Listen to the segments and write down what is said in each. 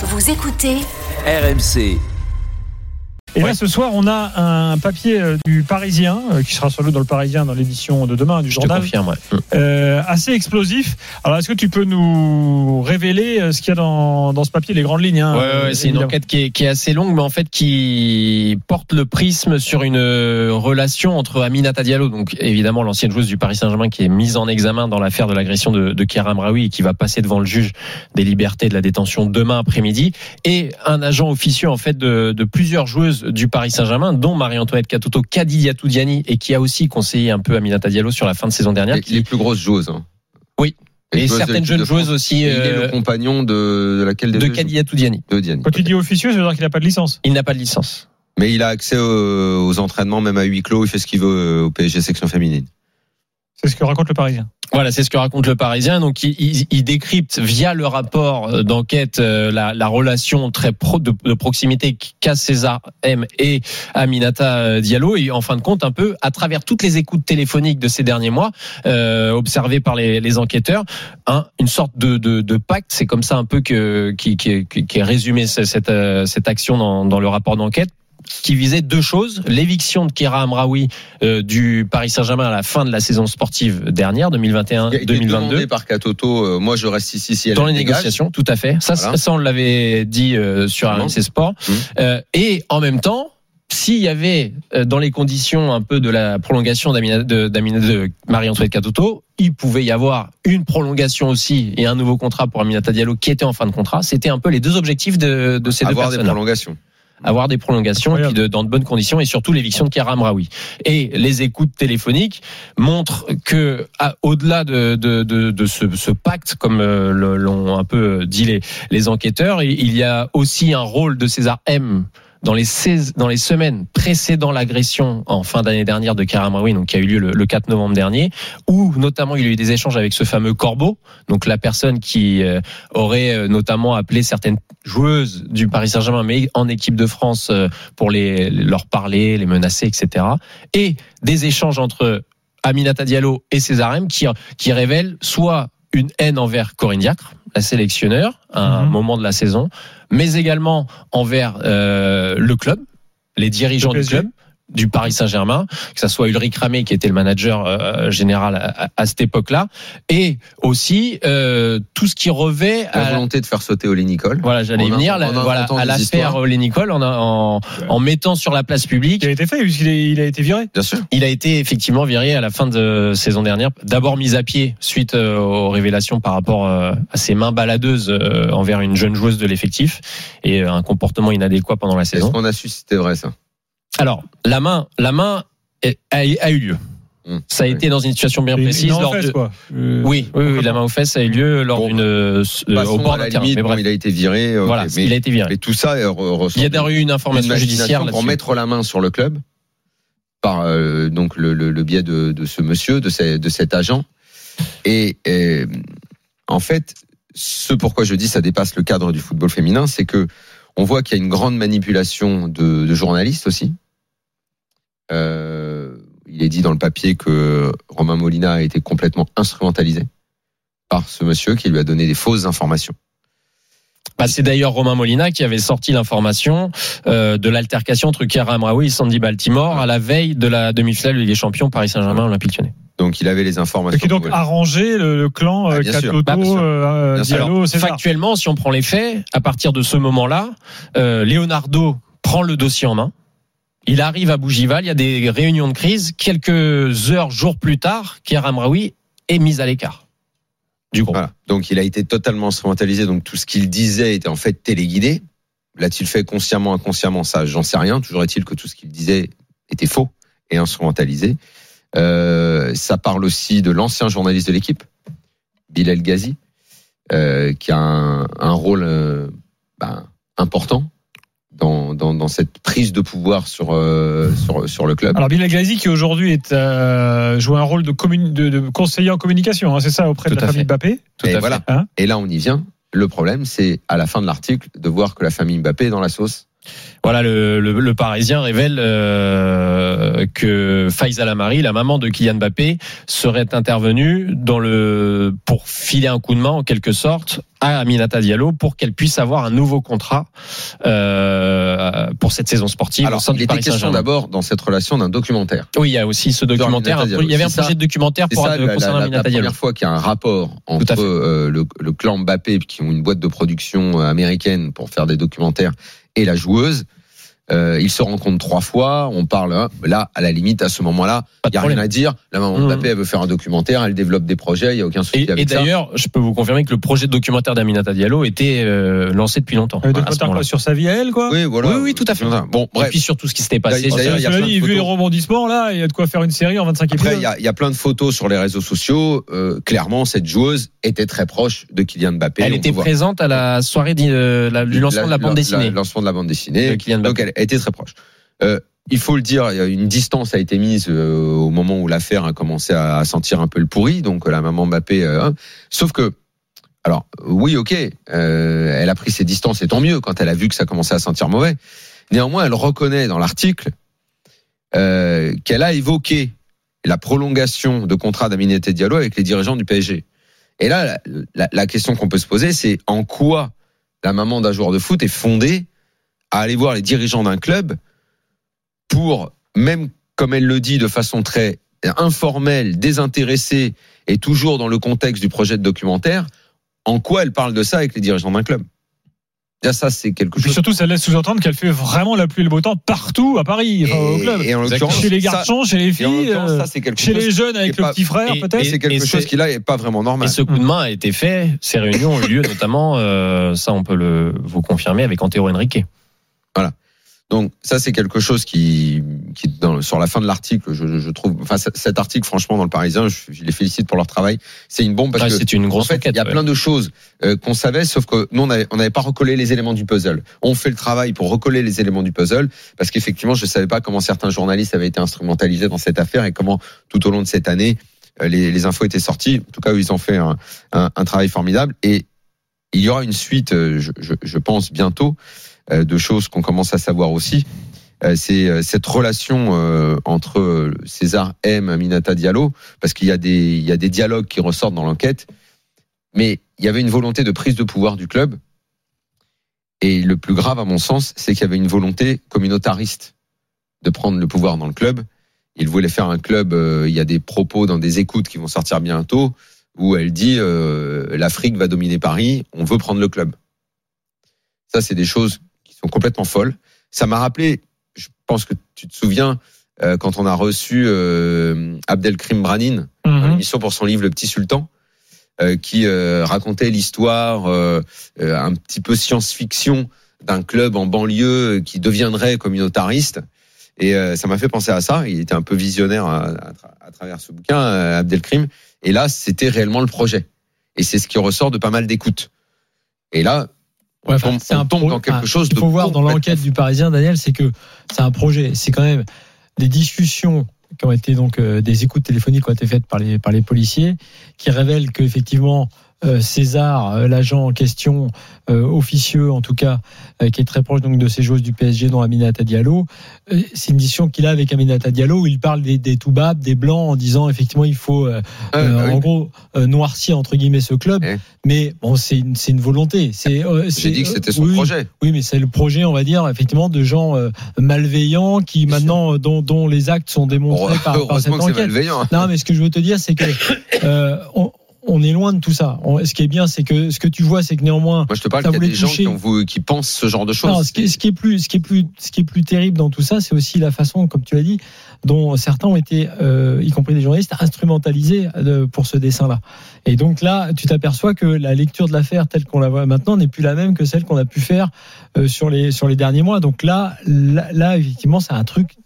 Vous écoutez RMC. Et là, ce soir, on a un papier euh, du Parisien, euh, qui sera sur le dans le Parisien dans l'édition de demain du Je te journal, confirme, ouais. euh, assez explosif. Alors, est-ce que tu peux nous révéler ce qu'il y a dans, dans ce papier, les grandes lignes hein, Ouais, ouais, ouais, c'est une enquête qui est, qui est assez longue, mais en fait qui porte le prisme sur une relation entre Aminata Diallo, donc évidemment l'ancienne joueuse du Paris Saint-Germain qui est mise en examen dans l'affaire de l'agression de, de Kéram Raoui et qui va passer devant le juge des libertés de la détention demain après-midi, et un agent officieux en fait de, de plusieurs joueuses du Paris Saint-Germain, dont Marie-Antoinette Katoto, Kadidia Toudiani, et qui a aussi conseillé un peu Aminata Diallo sur la fin de saison dernière. Les, qui- les plus grosses joueuses. hein. Oui. Et certaines jeunes joueuses aussi Et il est euh, le compagnon de, de laquelle des de deux Kadidia Toudiani. De Diani. Quand tu dis officieux, ça veut dire qu'il n'a pas de licence. Il n'a pas de licence. Mais il a accès aux, aux entraînements, même à huis clos. Il fait ce qu'il veut euh, au PSG section féminine. C'est ce que raconte le Parisien. Voilà, c'est ce que raconte le Parisien. Donc, il, décrypte via le rapport euh, d'enquête euh, la, la relation très de, proximité qu'a César M et Aminata euh, Diallo. Et en fin de compte, un peu à travers toutes les écoutes téléphoniques de ces derniers mois, euh, observées par les, enquêteurs, un- une sorte de, pacte. C'est comme ça un peu que qui, est résumé ce- cette, action dans le rapport d'enquête qui visait deux choses l'éviction de Kera Amraoui euh, du Paris Saint-Germain à la fin de la saison sportive dernière Il a été 2021-2022 demandé par Katoto. euh, moi, je reste ici si elle dans les dégage. négociations, tout à fait. Ça, Voilà. ça on l'avait dit euh, sur Vraiment. RMC Sport. Mhm. Euh, et en même temps, s'il y avait dans les conditions un peu de la prolongation d'Amina- de, Marie-Antoinette Katoto, il pouvait y avoir une prolongation aussi et un nouveau contrat pour Aminata Diallo qui était en fin de contrat. C'était un peu les deux objectifs de, de ces deux Avoir des personnes prolongations. Avoir des prolongations et puis Incroyable. de, dans de bonnes conditions et surtout l'éviction de Karam Raoui. Et les écoutes téléphoniques montrent que à- au-delà de, de, de, de ce, ce pacte, comme euh, l'ont un peu dit les, les enquêteurs, il il y a aussi un rôle de César M dans les 16, dans les semaines précédant l'agression en fin d'année dernière de Karam Raoui, donc qui a eu lieu le, le 4 novembre dernier, où notamment il y a eu des échanges avec ce fameux Corbeau, donc la personne qui euh, aurait euh, notamment appelé certaines joueuses du Paris Saint-Germain, mais en équipe de France euh, pour les leur parler, les menacer, etc. Et des échanges entre Aminata Diallo et César M qui qui révèlent soit une haine envers Corinne Diacre, la sélectionneur, à un Mhm. moment de la saison, mais également envers euh, le club, les dirigeants Le du club du Paris Saint-Germain, que ça soit Ulrich Ramé qui était le manager euh, général à, cette époque-là, et aussi euh, tout ce qui revêt La à, volonté de faire sauter Oli Nicole. voilà, j'allais y En venir. en la- voilà, à l'affaire. Olé Nicole, en, en, en mettant sur la place publique, Qui a été fait, puisqu'il il a été viré. Bien sûr. il a été effectivement viré à la fin de saison dernière. D'abord mis à pied suite euh, aux révélations par rapport euh, à ses mains baladeuses euh, envers une jeune joueuse de l'effectif et euh, un comportement inadéquat pendant la Est-ce saison. qu'on a su si c'était vrai ça? Alors, la main, la main a, a eu lieu. Hum. Ça a Oui. été dans une situation bien précise. lors enfesse, de- quoi. Euh, Oui, oui, oui, la main aux fesses a eu lieu lors Bon, d'une euh, euh, au bord d'un terrain. limite, Mais bon, il a été viré. ok, voilà, mais, il a été viré. mais tout ça euh, Il y a d'ailleurs eu une information une judiciaire pour mettre la main sur le club par euh, donc le, le, le biais de, de ce monsieur, de, ces- de cet agent. Et euh, en fait, ce pourquoi je dis ça dépasse le cadre du football féminin, c'est que on voit qu'il y a une grande manipulation de, de journalistes aussi. Euh, il est dit dans le papier que Romain Molina a été complètement instrumentalisé par ce monsieur qui lui a donné des fausses informations. Bah, c'est d'ailleurs Romain Molina qui avait sorti l'information euh, de l'altercation entre Kera Amraoui et Sandy Baltimore à la veille de la demi-finale des Champions Paris Saint-Germain Olympique Lyonnais. Donc il avait les informations. Qui a donc arrangé le, le clan Ah, euh. Katoto, Bah, euh. Diallo, Alors, César. factuellement, si on prend les faits, à partir de ce moment-là, euh, Leonardo prend le dossier en main. Il arrive à Bougival, il y a des réunions de crise. Quelques heures, jours plus tard, Kera Amraoui est mis à l'écart du groupe. Voilà. Donc il a été totalement instrumentalisé. Donc tout ce qu'il disait était en fait téléguidé. L'a-t-il fait consciemment, inconsciemment? Ça, j'en sais rien. Toujours est-il que tout ce qu'il disait était faux et instrumentalisé. Euh, ça parle aussi de l'ancien journaliste de l'équipe, Bilal Ghazi, euh, qui a un, un rôle euh, ben, important dans, dans, dans cette prise de pouvoir sur, euh, sur, sur le club. Alors Bilal Glazy qui aujourd'hui est euh, joue un rôle de, communi- de, de conseiller en communication, hein, c'est ça auprès Tout de la famille fait. Mbappé. Tout et à voilà. fait. Hein Et là, on y vient. Le problème, c'est à la fin de l'article de voir que la famille Mbappé est dans la sauce. Voilà, le, le, le Parisien révèle euh, que Faisal Amari, la maman de Kylian Mbappé, serait intervenue dans le pour filer un coup de main en quelque sorte à Aminata Diallo pour qu'elle puisse avoir un nouveau contrat euh, pour cette saison sportive. Alors, il était question d'abord dans cette relation d'un documentaire. Oui, il y a aussi ce documentaire. Il y avait un projet de documentaire pour ça, la, concernant la- la Diallo. première fois qu'il y a un rapport entre euh, le, le clan Mbappé, qui ont une boîte de production américaine pour faire des documentaires, et la joueuse. Euh, ils se rencontrent trois fois, on parle hein, là à la limite à ce moment-là, il de y a problème. rien à dire. La maman de Mhm. Mbappé elle veut faire un documentaire, elle développe des projets, il y a aucun souci Et, et avec ça. d'ailleurs, je peux vous confirmer que le projet de documentaire d'Aminata Diallo était euh, lancé depuis longtemps. Ce documentaire quoi, sur sa vie à elle, quoi? Oui, voilà. Oui, oui, tout à fait. Bon, Et bref. puis surtout ce qui s'était passé. D'ailleurs, sur- il y a plein de vu les photos. rebondissements, là, il y a de quoi faire une série en 25 Après, il épisodes. il y a plein de photos sur les réseaux sociaux. Euh, clairement, cette joueuse était très proche de Kylian Mbappé. Elle était présente à la soirée euh, du lancement de la bande dessinée Le lancement de la bande dessinée. de Kylian Mbappé. Elle était très proche. Euh, il faut le dire, a une distance a été mise euh, au moment où l'affaire a commencé à, sentir un peu le pourri. Donc la maman Mbappé. euh, hein. sauf que, alors oui, ok, euh, elle a pris ses distances et tant mieux quand elle a vu que ça commençait à sentir mauvais. Néanmoins, elle reconnaît dans l'article euh, qu'elle a évoqué la prolongation de contrat d'Aminete Diallo avec les dirigeants du PSG. Et là, la question qu'on peut se poser, c'est en quoi la maman d'un joueur de foot est fondée à aller voir les dirigeants d'un club pour, même comme elle le dit de façon très informelle, désintéressée et toujours dans le contexte du projet de documentaire, en quoi elle parle de ça avec les dirigeants d'un club ça, c'est quelque Et chose. surtout, ça laisse sous-entendre qu'elle fait vraiment la pluie et le beau temps partout à Paris, enfin, au club. et en Chez les ça- garçons, chez les et filles, euh, ça, c'est quelque chez chose les jeunes avec le pas- petit frère, et- peut-être. c'est et quelque chose qui là est pas vraiment Et normal. ce coup de main a été fait. Ces réunions ont eu lieu notamment, euh, ça on peut le vous confirmer, avec Antero Henrique. Donc ça c'est quelque chose qui, qui dans, sur la fin de l'article, je, je trouve, enfin cet article franchement dans le Parisien, je, je les félicite pour leur travail. C'est une bombe parce Ouais, que C'est une en grosse fait enquête. il y a ouais. plein de choses euh, qu'on savait, sauf que nous on n'avait on pas recollé les éléments du puzzle. On fait le travail pour recoller les éléments du puzzle parce qu'effectivement je savais pas comment certains journalistes avaient été instrumentalisés dans cette affaire et comment tout au long de cette année euh, les, les infos étaient sorties. En tout cas, ils ont fait un, un, un travail formidable et il y aura une suite, euh, je, je, je pense bientôt, de choses qu'on commence à savoir aussi. Euh, c'est euh, cette relation euh, entre euh, César M, Aminata Diallo, parce qu'il y a des dialogues qui ressortent dans l'enquête, mais il y avait une volonté de prise de pouvoir du club. Et le plus grave, à mon sens, c'est qu'il y avait une volonté communautariste de prendre le pouvoir dans le club. Il voulait faire un club. euh, il y a des propos dans des écoutes qui vont sortir bientôt où elle dit euh, l'Afrique va dominer Paris. On veut prendre le club. Ça, c'est des choses sont complètement folles. Ça m'a rappelé. Je pense que tu te souviens euh, quand on a reçu euh, Abdelkrim Branin dans Mhm. l'émission pour son livre Le Petit Sultan, euh, qui euh, racontait l'histoire euh, euh, un petit peu science-fiction d'un club en banlieue qui deviendrait communautariste. Et euh, ça m'a fait penser à ça. Il était un peu visionnaire à, à tra- à travers ce bouquin, Abdelkrim. Et là, c'était réellement le projet. Et c'est ce qui ressort de pas mal d'écoutes. Et là, Ouais, enfin, tombe, c'est on un tombe dans quelque chose Il de faut voir dans l'enquête du Parisien, Daniel, c'est que c'est un projet. C'est quand même des discussions qui ont été donc euh, des écoutes téléphoniques qui ont été faites par les par les policiers, qui révèlent qu'effectivement César, euh, l'agent en question, euh, officieux en tout cas, euh, qui est très proche donc de ces joueuses du PSG, dont Aminata Diallo, euh, c'est une discussion qu'il a avec Aminata Diallo où il parle des, des Toubab, des blancs, en disant effectivement il faut euh, Ah, euh, oui. en gros euh, noircir entre guillemets ce club. Eh. Mais bon, c'est une, volonté. C'est euh, J'ai dit que c'était son oui, projet. oui, mais c'est le projet, on va dire, effectivement, de gens euh, malveillants qui Bien maintenant, euh, dont, dont les actes sont démontrés par, par cette enquête. malveillant. Non, mais ce que je veux te dire, c'est que euh, on, on est loin de tout ça. On- ce qui est bien, c'est que ce que tu vois, c'est que néanmoins, Moi, je te parle qu'il y a des gens qui, ont voulu- qui pensent ce genre de choses. ce, qui, est- ce qui est plus, ce qui est plus, ce qui est plus terrible dans tout ça, c'est aussi la façon, comme tu l'as dit, dont certains ont été, euh, y compris des journalistes, instrumentalisés euh, pour ce dessin-là. Et donc là, tu t'aperçois que la lecture de l'affaire telle qu'on la voit maintenant n'est plus la même que celle qu'on a pu faire euh, sur les sur les derniers mois. Donc là, là, là, effectivement, c'est un truc.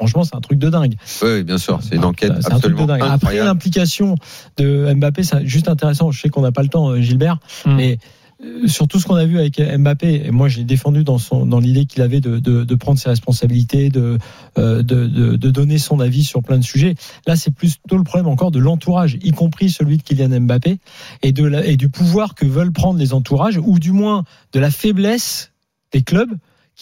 Franchement, c'est un truc de dingue. Oui, bien sûr. C'est une Ah, enquête c'est un truc de absolument dingue. Après l'implication de Mbappé, c'est juste intéressant. Je sais qu'on n'a pas le temps, euh, Gilbert, Mm. mais euh, sur tout ce qu'on a vu avec Mbappé, et moi j'ai défendu dans son dans l'idée qu'il avait de, de, de prendre ses responsabilités, de, euh, de, de de donner son avis sur plein de sujets. Là, c'est plutôt le problème encore de l'entourage, y compris celui de Kylian Mbappé, et de la, et du pouvoir que veulent prendre les entourages, ou du moins de la faiblesse des clubs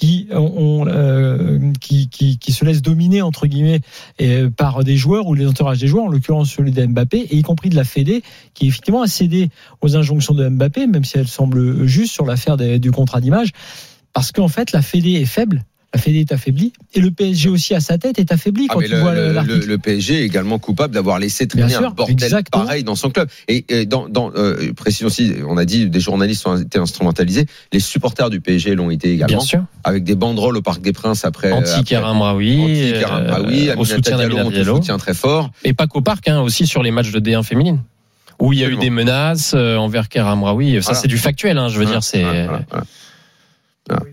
euh, qui, qui, qui se laissent dominer entre guillemets euh, par des joueurs ou les entourages des joueurs, en l'occurrence celui de Mbappé, et y compris de la Fédé, qui effectivement a cédé aux injonctions de Mbappé, même si elle semble juste sur l'affaire du contrat d'image, parce qu'en fait la Fédé est faible. Fédé est affaiblie et le PSG aussi à sa tête est affaibli Ah, quand tu le, vois le- l'article. le- le PSG est également coupable d'avoir laissé traîner Bien sûr, un bordel exactement. pareil dans son club. Et, et dans, dans euh, précision aussi, on a dit des journalistes ont été instrumentalisés. Les supporters du PSG l'ont été Bien également, sûr. avec des banderoles au Parc des Princes après. Anti après- Karim Raoui, Anti Karim euh, Raoui, au soutien Diallo, soutient très fort. Et pas qu'au parc, hein, aussi sur les matchs de D1 féminine. Où il y a eu des menaces euh, envers Karim Raoui. Ça, Voilà. c'est du factuel, hein, je veux Voilà, dire. C'est. voilà, voilà.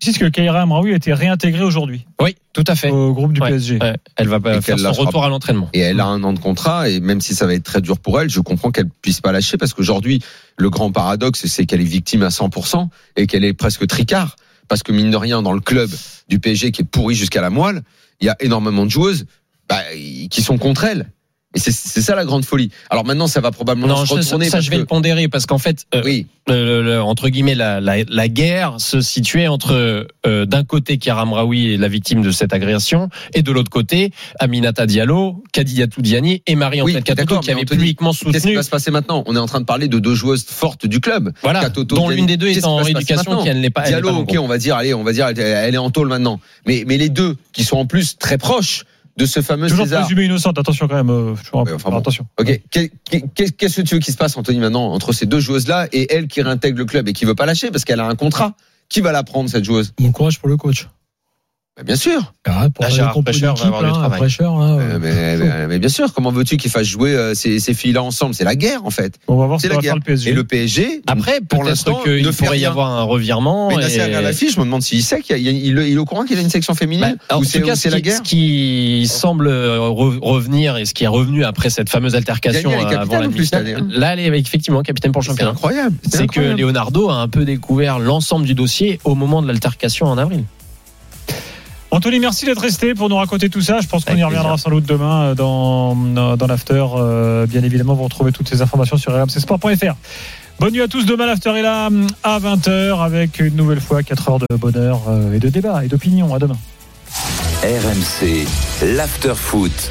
Précise que Kaira Amraoui a été réintégrée aujourd'hui Oui, tout à fait. au groupe du Ouais. PSG. Ouais, Elle va pas faire son retour à l'entraînement. Et elle a un an de contrat, et même si ça va être très dur pour elle, je comprends qu'elle puisse pas lâcher, parce qu'aujourd'hui, le grand paradoxe, c'est qu'elle est victime à 100% et qu'elle est presque tricard. Parce que mine de rien, dans le club du PSG qui est pourri jusqu'à la moelle, il y a énormément de joueuses bah, qui sont contre elle. Et c'est ça la grande folie. Alors maintenant, ça va probablement Non, se retourner. ça, je vais que- le pondérer parce qu'en fait, euh, Oui, le- le- entre guillemets, la, la, la guerre se situait entre euh, d'un côté Karam Raoui est la victime de cette agression et de l'autre côté Aminata Diallo, Kadiatou Diani et Marie-Antoine Oui, Katoto qui avaient publiquement qu'est-ce qui soutenu. va se passer maintenant? On est en train de parler de deux joueuses fortes du club. Voilà, Katoto, dont l'une des deux est en rééducation, qui elle n'est pas. Diallo, ok, on va dire, allez, on va dire, elle est en tôle maintenant. Mais, mais les deux qui sont en plus très proches de ce fameux Toujours César. présumée innocente, attention quand même. euh, toujours- Ouais, enfin bon. attention. Ok, Qu'est- qu'est- qu'est-ce que tu veux qu'il se passe, Anthony, maintenant, entre ces deux joueuses-là et elle qui réintègre le club et qui veut pas lâcher parce qu'elle a un contrat? Qui va la prendre, cette joueuse? Bon courage pour le coach. Bah, Bien sûr. Ah, pour compo Prêcheur va avoir du là, travail. Prêcheur, là, Euh, mais, chaud. mais- mais bien sûr, comment veux-tu qu'ils fassent jouer euh, ces, ces filles-là ensemble? C'est la guerre, en fait. On va voir ce C'est la va faire guerre. le PSG. Et le PSG, Après, pour l'instant, qu'il ne pourrait y avoir un revirement. mais et- Nasser Al-Khelaifi, je me demande s'il sait qu'il il, il- il est au courant qu'il y a une section Bah, féminine en ou tout c'est cas, ou ce c'est la guerre ce qui semble euh, re- revenir et ce qui est revenu après cette fameuse altercation euh, avant la plus là, elle est effectivement capitaine pour le C'est championnat. incroyable. C'est que. Leonardo a un peu découvert l'ensemble du dossier au moment de l'altercation en avril. Anthony, merci d'être resté pour nous raconter tout ça. Je pense qu'on y reviendra plaisir. sans doute demain euh, dans, dans l'after. Euh, Bien évidemment, vous retrouvez toutes ces informations sur rmcsport.fr. Bonne nuit à tous. Demain, l'after est là à 20h avec une nouvelle fois 4 heures de bonheur euh, et de débat et d'opinion. À demain. RMC, l'after foot.